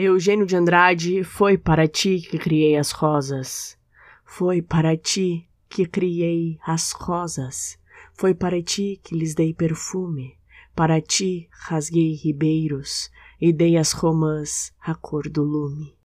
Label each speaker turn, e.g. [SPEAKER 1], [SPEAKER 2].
[SPEAKER 1] Eugênio de Andrade, foi para ti que criei as rosas. Foi para ti que criei as rosas. Foi para ti que lhes dei perfume. Para ti rasguei ribeiros e dei às romãs a cor do lume.